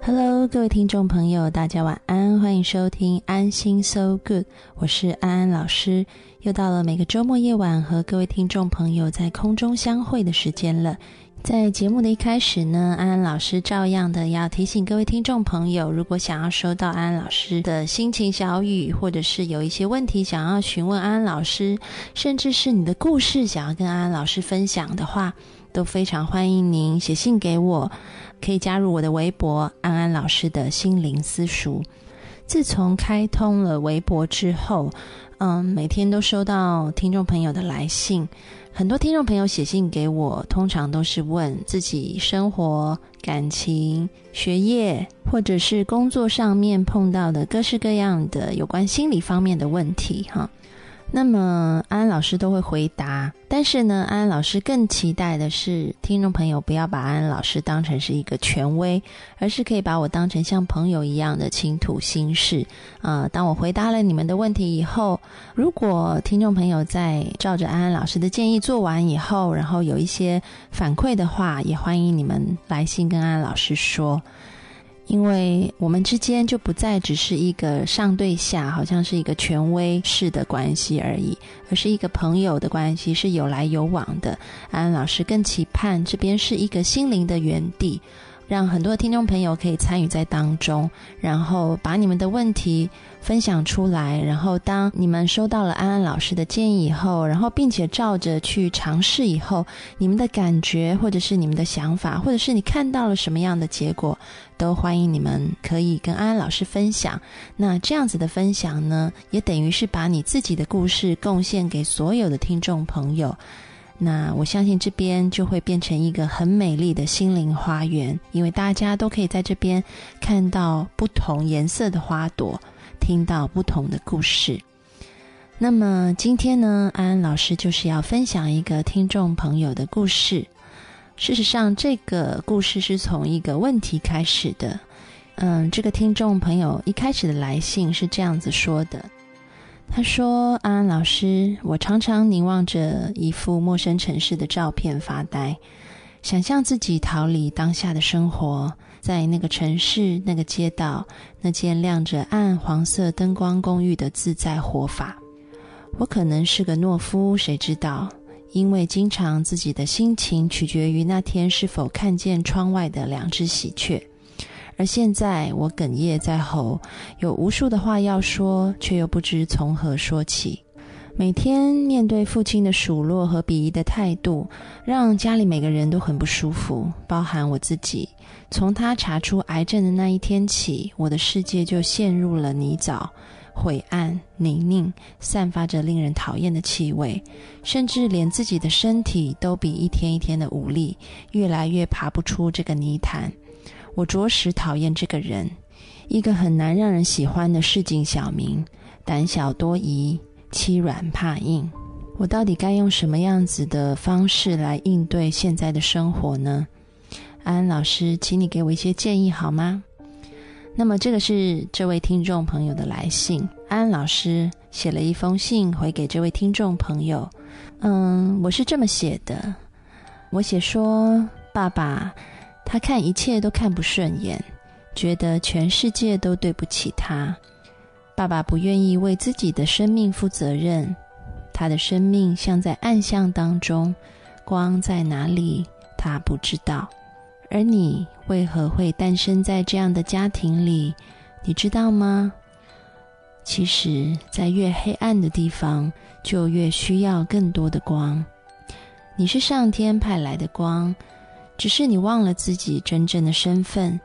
Hello，各位听众朋友，大家晚安，欢迎收听安心 So Good，我是安安老师。又到了每个周末夜晚和各位听众朋友在空中相会的时间了。在节目的一开始呢，安安老师照样的要提醒各位听众朋友，如果想要收到安安老师的心情小语，或者是有一些问题想要询问安安老师，甚至是你的故事想要跟安安老师分享的话，都非常欢迎您写信给我。可以加入我的微博安安老师的心灵私塾。自从开通了微博之后，嗯，每天都收到听众朋友的来信。很多听众朋友写信给我，通常都是问自己生活、感情、学业，或者是工作上面碰到的各式各样的有关心理方面的问题，哈。那么安安老师都会回答，但是呢，安安老师更期待的是听众朋友不要把安安老师当成是一个权威，而是可以把我当成像朋友一样的倾吐心事。啊，当我回答了你们的问题以后，如果听众朋友在照着安安老师的建议做完以后，然后有一些反馈的话，也欢迎你们来信跟安安老师说。因为我们之间就不再只是一个上对下，好像是一个权威式的关系而已，而是一个朋友的关系，是有来有往的。安安老师更期盼这边是一个心灵的园地。让很多听众朋友可以参与在当中，然后把你们的问题分享出来，然后当你们收到了安安老师的建议以后，然后并且照着去尝试以后，你们的感觉或者是你们的想法，或者是你看到了什么样的结果，都欢迎你们可以跟安安老师分享。那这样子的分享呢，也等于是把你自己的故事贡献给所有的听众朋友。那我相信这边就会变成一个很美丽的心灵花园，因为大家都可以在这边看到不同颜色的花朵，听到不同的故事。那么今天呢，安安老师就是要分享一个听众朋友的故事。事实上，这个故事是从一个问题开始的。嗯，这个听众朋友一开始的来信是这样子说的。他说：“安安老师，我常常凝望着一幅陌生城市的照片发呆，想象自己逃离当下的生活，在那个城市、那个街道、那间亮着暗黄色灯光公寓的自在活法。我可能是个懦夫，谁知道？因为经常自己的心情取决于那天是否看见窗外的两只喜鹊。”而现在，我哽咽在喉，有无数的话要说，却又不知从何说起。每天面对父亲的数落和鄙夷的态度，让家里每个人都很不舒服，包含我自己。从他查出癌症的那一天起，我的世界就陷入了泥沼、晦暗、泥泞，散发着令人讨厌的气味，甚至连自己的身体都比一天一天的无力，越来越爬不出这个泥潭。我着实讨厌这个人，一个很难让人喜欢的市井小民，胆小多疑，欺软怕硬。我到底该用什么样子的方式来应对现在的生活呢？安安老师，请你给我一些建议好吗？那么，这个是这位听众朋友的来信。安安老师写了一封信回给这位听众朋友。嗯，我是这么写的，我写说，爸爸。他看一切都看不顺眼，觉得全世界都对不起他。爸爸不愿意为自己的生命负责任，他的生命像在暗巷当中，光在哪里他不知道。而你为何会诞生在这样的家庭里？你知道吗？其实，在越黑暗的地方，就越需要更多的光。你是上天派来的光。只是你忘了自己真正的身份，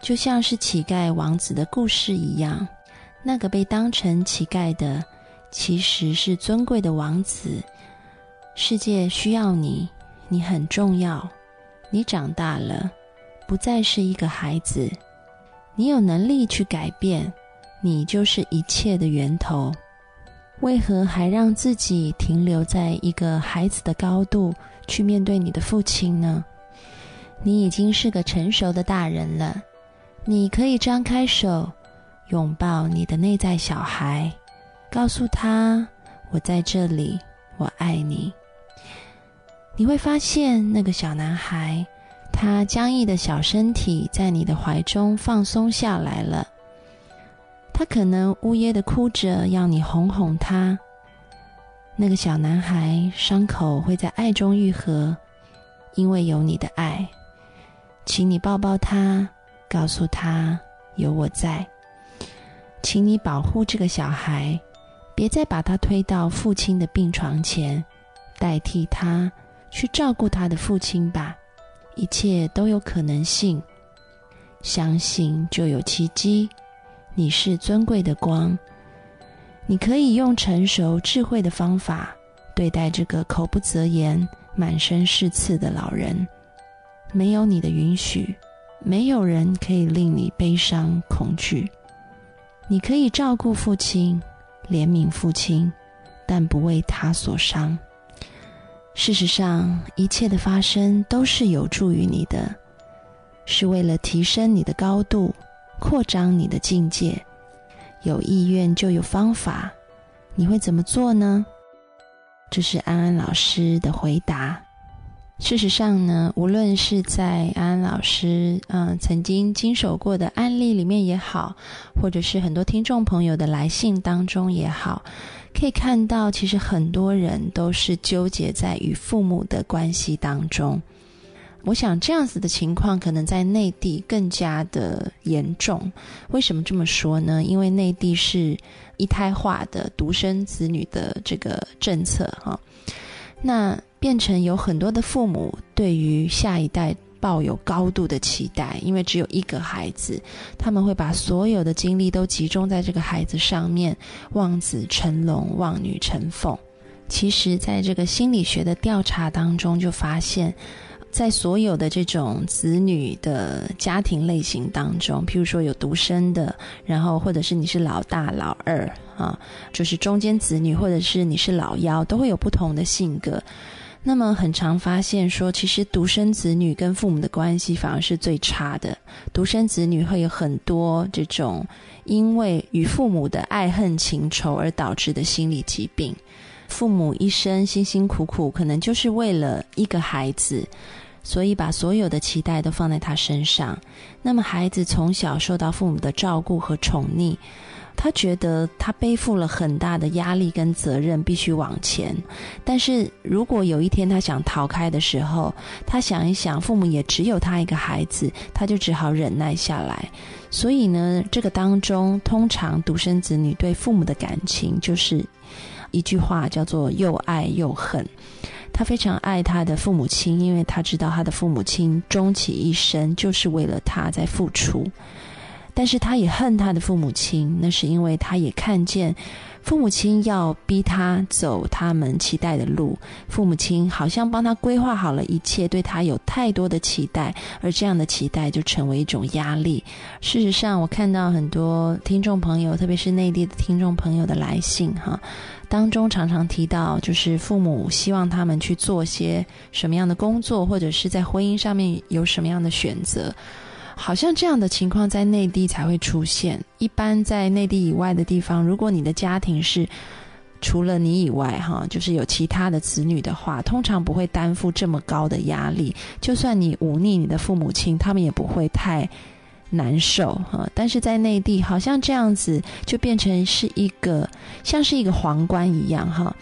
就像是乞丐王子的故事一样。那个被当成乞丐的，其实是尊贵的王子。世界需要你，你很重要。你长大了，不再是一个孩子，你有能力去改变。你就是一切的源头。为何还让自己停留在一个孩子的高度去面对你的父亲呢？你已经是个成熟的大人了，你可以张开手，拥抱你的内在小孩，告诉他：“我在这里，我爱你。”你会发现，那个小男孩他僵硬的小身体在你的怀中放松下来了。他可能呜咽的哭着，要你哄哄他。那个小男孩伤口会在爱中愈合，因为有你的爱。请你抱抱他，告诉他有我在。请你保护这个小孩，别再把他推到父亲的病床前，代替他去照顾他的父亲吧。一切都有可能性，相信就有奇迹。你是尊贵的光，你可以用成熟智慧的方法对待这个口不择言、满身是刺的老人。没有你的允许，没有人可以令你悲伤恐惧。你可以照顾父亲，怜悯父亲，但不为他所伤。事实上，一切的发生都是有助于你的，是为了提升你的高度，扩张你的境界。有意愿就有方法，你会怎么做呢？这是安安老师的回答。事实上呢，无论是在安安老师嗯曾经经手过的案例里面也好，或者是很多听众朋友的来信当中也好，可以看到，其实很多人都是纠结在与父母的关系当中。我想这样子的情况可能在内地更加的严重。为什么这么说呢？因为内地是一胎化的独生子女的这个政策哈。那变成有很多的父母对于下一代抱有高度的期待，因为只有一个孩子，他们会把所有的精力都集中在这个孩子上面，望子成龙，望女成凤。其实，在这个心理学的调查当中，就发现。在所有的这种子女的家庭类型当中，譬如说有独生的，然后或者是你是老大、老二啊，就是中间子女，或者是你是老幺，都会有不同的性格。那么很常发现说，其实独生子女跟父母的关系反而是最差的。独生子女会有很多这种因为与父母的爱恨情仇而导致的心理疾病。父母一生辛辛苦苦，可能就是为了一个孩子。所以把所有的期待都放在他身上，那么孩子从小受到父母的照顾和宠溺，他觉得他背负了很大的压力跟责任，必须往前。但是如果有一天他想逃开的时候，他想一想，父母也只有他一个孩子，他就只好忍耐下来。所以呢，这个当中，通常独生子女对父母的感情，就是一句话叫做又爱又恨。他非常爱他的父母亲，因为他知道他的父母亲终其一生就是为了他在付出。但是他也恨他的父母亲，那是因为他也看见父母亲要逼他走他们期待的路，父母亲好像帮他规划好了一切，对他有太多的期待，而这样的期待就成为一种压力。事实上，我看到很多听众朋友，特别是内地的听众朋友的来信，哈。当中常常提到，就是父母希望他们去做些什么样的工作，或者是在婚姻上面有什么样的选择。好像这样的情况在内地才会出现。一般在内地以外的地方，如果你的家庭是除了你以外，哈，就是有其他的子女的话，通常不会担负这么高的压力。就算你忤逆你的父母亲，他们也不会太。难受哈，但是在内地好像这样子就变成是一个像是一个皇冠一样哈，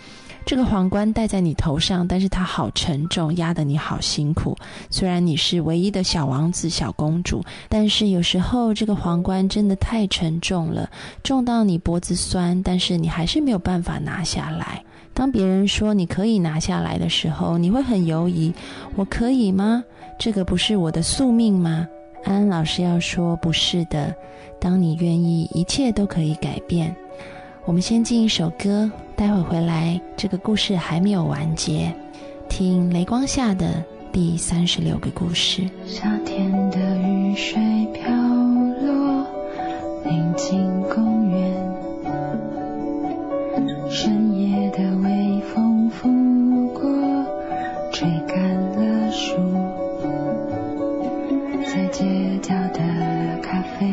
这个皇冠戴在你头上，但是它好沉重，压得你好辛苦。虽然你是唯一的小王子、小公主，但是有时候这个皇冠真的太沉重了，重到你脖子酸，但是你还是没有办法拿下来。当别人说你可以拿下来的时候，你会很犹疑：我可以吗？这个不是我的宿命吗？安安老师要说：“不是的，当你愿意，一切都可以改变。”我们先进一首歌，待会回来，这个故事还没有完结。听雷光下的第三十六个故事。夏天的雨水飘落，宁静公园。深夜的微风拂过，吹干了树。在街角的咖啡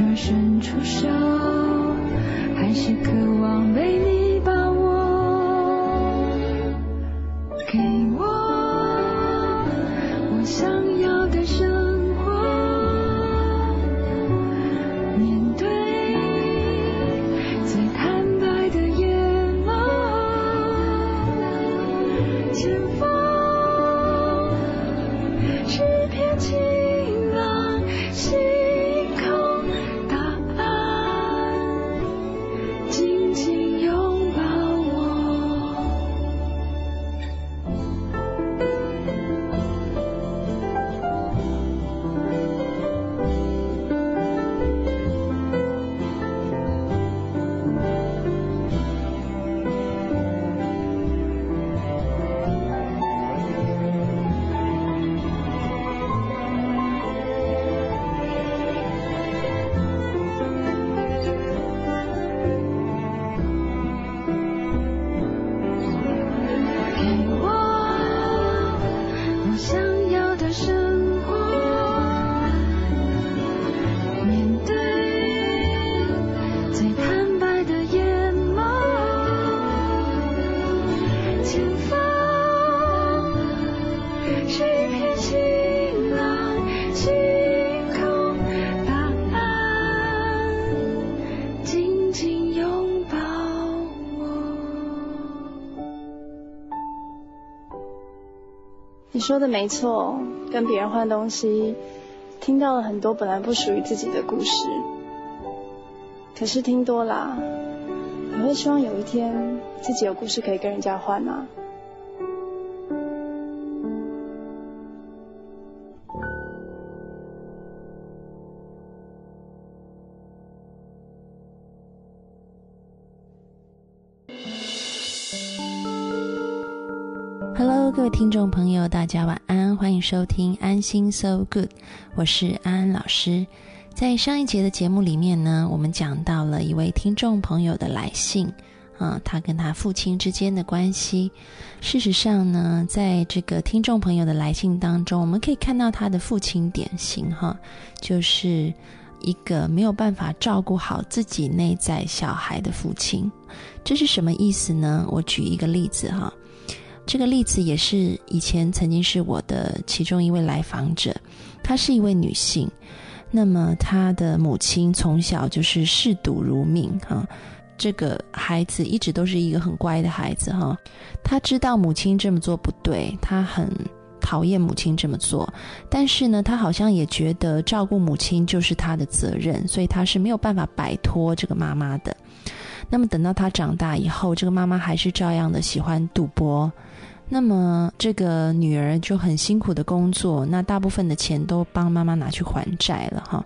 若伸出手，还是渴望被你说的没错，跟别人换东西，听到了很多本来不属于自己的故事。可是听多了，你会希望有一天自己有故事可以跟人家换啊。Hello，各位听众朋友，大家晚安，欢迎收听安心 So Good，我是安安老师。在上一节的节目里面呢，我们讲到了一位听众朋友的来信，啊，他跟他父亲之间的关系。事实上呢，在这个听众朋友的来信当中，我们可以看到他的父亲典型哈，就是一个没有办法照顾好自己内在小孩的父亲。这是什么意思呢？我举一个例子哈。这个例子也是以前曾经是我的其中一位来访者，她是一位女性。那么她的母亲从小就是嗜赌如命哈，这个孩子一直都是一个很乖的孩子哈。他知道母亲这么做不对，他很讨厌母亲这么做，但是呢，他好像也觉得照顾母亲就是他的责任，所以他是没有办法摆脱这个妈妈的。那么等到他长大以后，这个妈妈还是照样的喜欢赌博。那么这个女儿就很辛苦的工作，那大部分的钱都帮妈妈拿去还债了哈。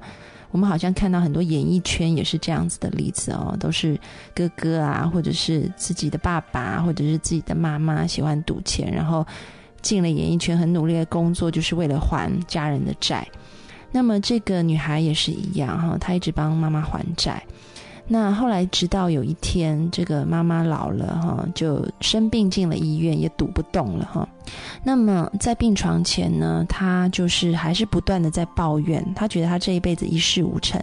我们好像看到很多演艺圈也是这样子的例子哦，都是哥哥啊，或者是自己的爸爸，或者是自己的妈妈喜欢赌钱，然后进了演艺圈，很努力的工作，就是为了还家人的债。那么这个女孩也是一样哈，她一直帮妈妈还债。那后来，直到有一天，这个妈妈老了哈，就生病进了医院，也赌不动了哈。那么在病床前呢，她就是还是不断的在抱怨，她觉得她这一辈子一事无成，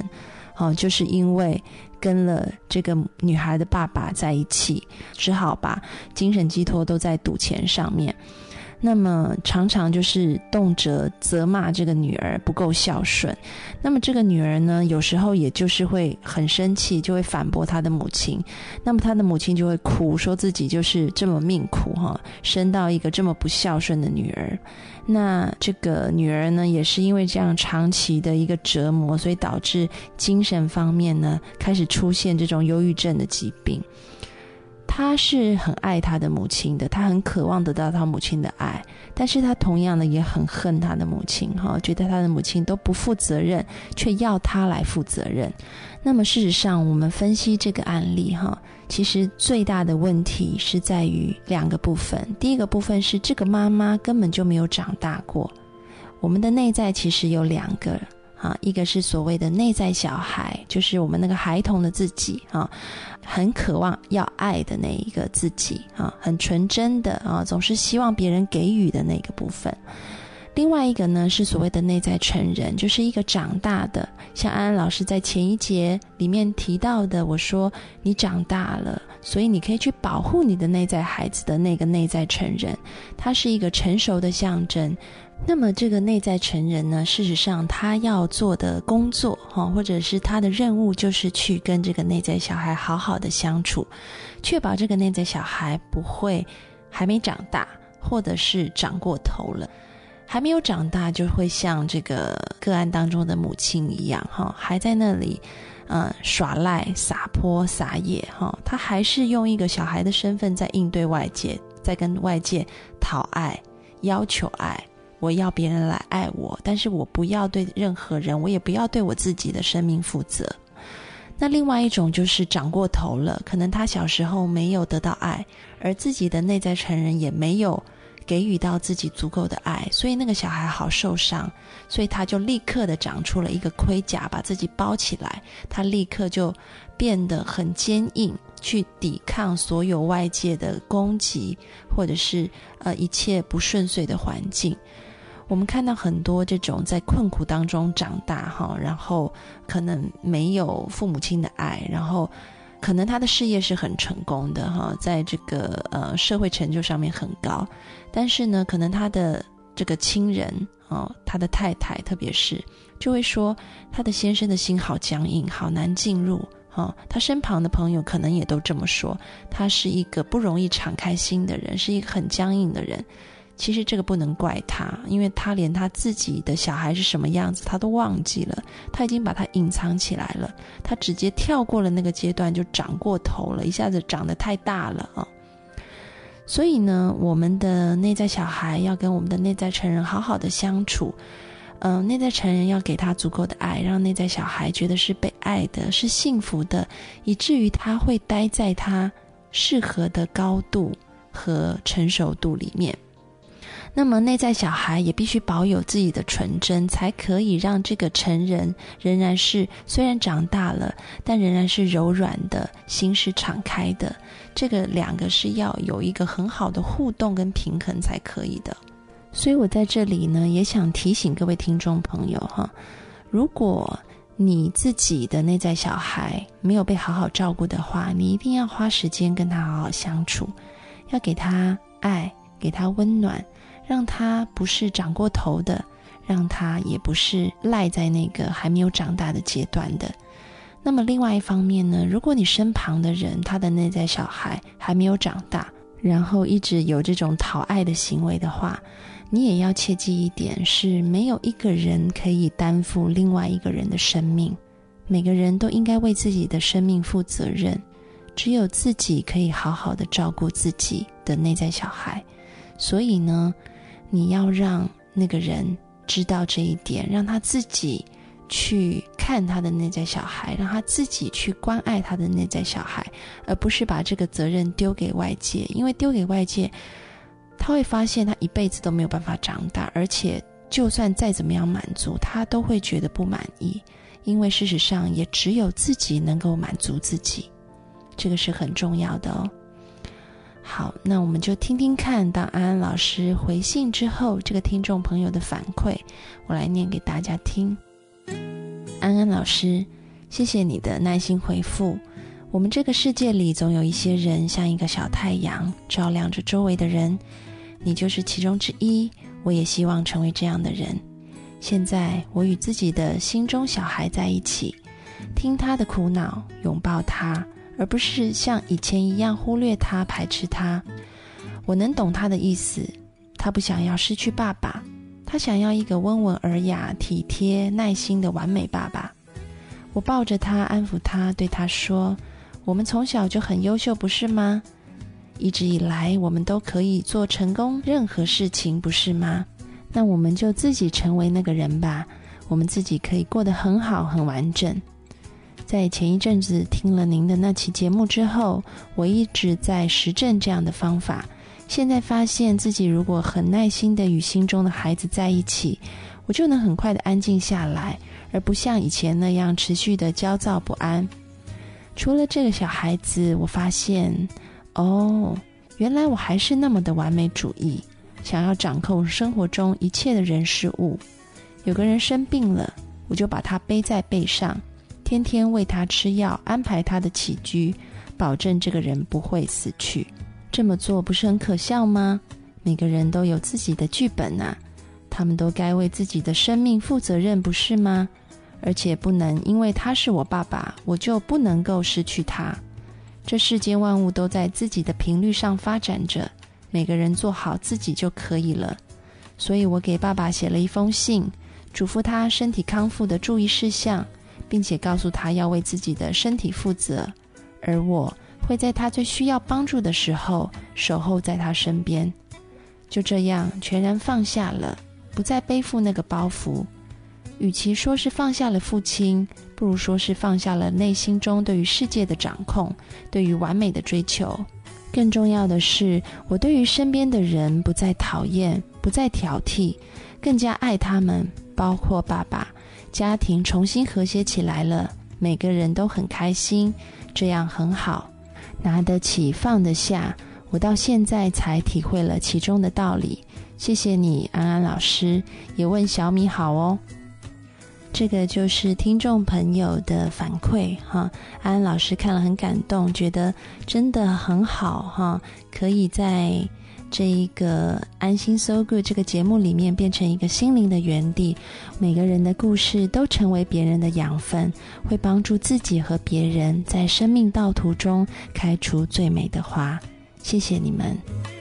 哦，就是因为跟了这个女孩的爸爸在一起，只好把精神寄托都在赌钱上面。那么常常就是动辄责骂这个女儿不够孝顺，那么这个女儿呢，有时候也就是会很生气，就会反驳她的母亲，那么她的母亲就会哭，说自己就是这么命苦哈，生到一个这么不孝顺的女儿。那这个女儿呢，也是因为这样长期的一个折磨，所以导致精神方面呢开始出现这种忧郁症的疾病。他是很爱他的母亲的，他很渴望得到他母亲的爱，但是他同样的也很恨他的母亲，哈，觉得他的母亲都不负责任，却要他来负责任。那么事实上，我们分析这个案例，哈，其实最大的问题是在于两个部分。第一个部分是这个妈妈根本就没有长大过，我们的内在其实有两个。啊，一个是所谓的内在小孩，就是我们那个孩童的自己啊，很渴望要爱的那一个自己啊，很纯真的啊，总是希望别人给予的那个部分。另外一个呢，是所谓的内在成人，就是一个长大的，像安安老师在前一节里面提到的，我说你长大了，所以你可以去保护你的内在孩子的那个内在成人，它是一个成熟的象征。那么这个内在成人呢，事实上他要做的工作，哈，或者是他的任务，就是去跟这个内在小孩好好的相处，确保这个内在小孩不会还没长大，或者是长过头了。还没有长大，就会像这个个案当中的母亲一样，哈，还在那里，嗯，耍赖、撒泼、撒野，哈，他还是用一个小孩的身份在应对外界，在跟外界讨爱、要求爱。我要别人来爱我，但是我不要对任何人，我也不要对我自己的生命负责。那另外一种就是长过头了，可能他小时候没有得到爱，而自己的内在成人也没有。给予到自己足够的爱，所以那个小孩好受伤，所以他就立刻的长出了一个盔甲，把自己包起来。他立刻就变得很坚硬，去抵抗所有外界的攻击，或者是呃一切不顺遂的环境。我们看到很多这种在困苦当中长大哈，然后可能没有父母亲的爱，然后。可能他的事业是很成功的哈，在这个呃社会成就上面很高，但是呢，可能他的这个亲人哦，他的太太特别是就会说他的先生的心好僵硬，好难进入哈。他身旁的朋友可能也都这么说，他是一个不容易敞开心的人，是一个很僵硬的人。其实这个不能怪他，因为他连他自己的小孩是什么样子他都忘记了，他已经把他隐藏起来了，他直接跳过了那个阶段就长过头了，一下子长得太大了啊！所以呢，我们的内在小孩要跟我们的内在成人好好的相处，嗯，内在成人要给他足够的爱，让内在小孩觉得是被爱的，是幸福的，以至于他会待在他适合的高度和成熟度里面。那么，内在小孩也必须保有自己的纯真，才可以让这个成人仍然是虽然长大了，但仍然是柔软的心是敞开的。这个两个是要有一个很好的互动跟平衡才可以的。所以我在这里呢，也想提醒各位听众朋友哈，如果你自己的内在小孩没有被好好照顾的话，你一定要花时间跟他好好相处，要给他爱，给他温暖。让他不是长过头的，让他也不是赖在那个还没有长大的阶段的。那么另外一方面呢，如果你身旁的人他的内在小孩还没有长大，然后一直有这种讨爱的行为的话，你也要切记一点：是没有一个人可以担负另外一个人的生命。每个人都应该为自己的生命负责任，只有自己可以好好的照顾自己的内在小孩。所以呢。你要让那个人知道这一点，让他自己去看他的内在小孩，让他自己去关爱他的内在小孩，而不是把这个责任丢给外界。因为丢给外界，他会发现他一辈子都没有办法长大，而且就算再怎么样满足，他都会觉得不满意。因为事实上，也只有自己能够满足自己，这个是很重要的哦。好，那我们就听听看，当安安老师回信之后，这个听众朋友的反馈，我来念给大家听。安安老师，谢谢你的耐心回复。我们这个世界里总有一些人像一个小太阳，照亮着周围的人，你就是其中之一。我也希望成为这样的人。现在我与自己的心中小孩在一起，听他的苦恼，拥抱他。而不是像以前一样忽略他、排斥他。我能懂他的意思，他不想要失去爸爸，他想要一个温文尔雅、体贴、耐心的完美爸爸。我抱着他，安抚他，对他说：“我们从小就很优秀，不是吗？一直以来，我们都可以做成功任何事情，不是吗？那我们就自己成为那个人吧，我们自己可以过得很好、很完整。”在前一阵子听了您的那期节目之后，我一直在实证这样的方法。现在发现自己如果很耐心的与心中的孩子在一起，我就能很快的安静下来，而不像以前那样持续的焦躁不安。除了这个小孩子，我发现，哦，原来我还是那么的完美主义，想要掌控生活中一切的人事物。有个人生病了，我就把他背在背上，天天喂他吃药，安排他的起居，保证这个人不会死去。这么做不是很可笑吗？每个人都有自己的剧本呐，他们都该为自己的生命负责任，不是吗？而且不能因为他是我爸爸，我就不能够失去他。这世间万物都在自己的频率上发展着，每个人做好自己就可以了。所以我给爸爸写了一封信，嘱咐他身体康复的注意事项，并且告诉他要为自己的身体负责。而我会在他最需要帮助的时候守候在他身边。就这样，全然放下了，不再背负那个包袱。与其说是放下了父亲，不如说是放下了内心中对于世界的掌控，对于完美的追求。更重要的是，我对于身边的人不再讨厌，不再挑剔，更加爱他们，包括爸爸。家庭重新和谐起来了，每个人都很开心，这样很好。拿得起，放得下。我到现在才体会了其中的道理，谢谢你，安安老师，也问小米好哦。这个就是听众朋友的反馈哈，安安老师看了很感动，觉得真的很好哈，可以在这一个安心 So Good 这个节目里面变成一个心灵的园地，每个人的故事都成为别人的养分，会帮助自己和别人在生命道途中开出最美的花。谢谢你们。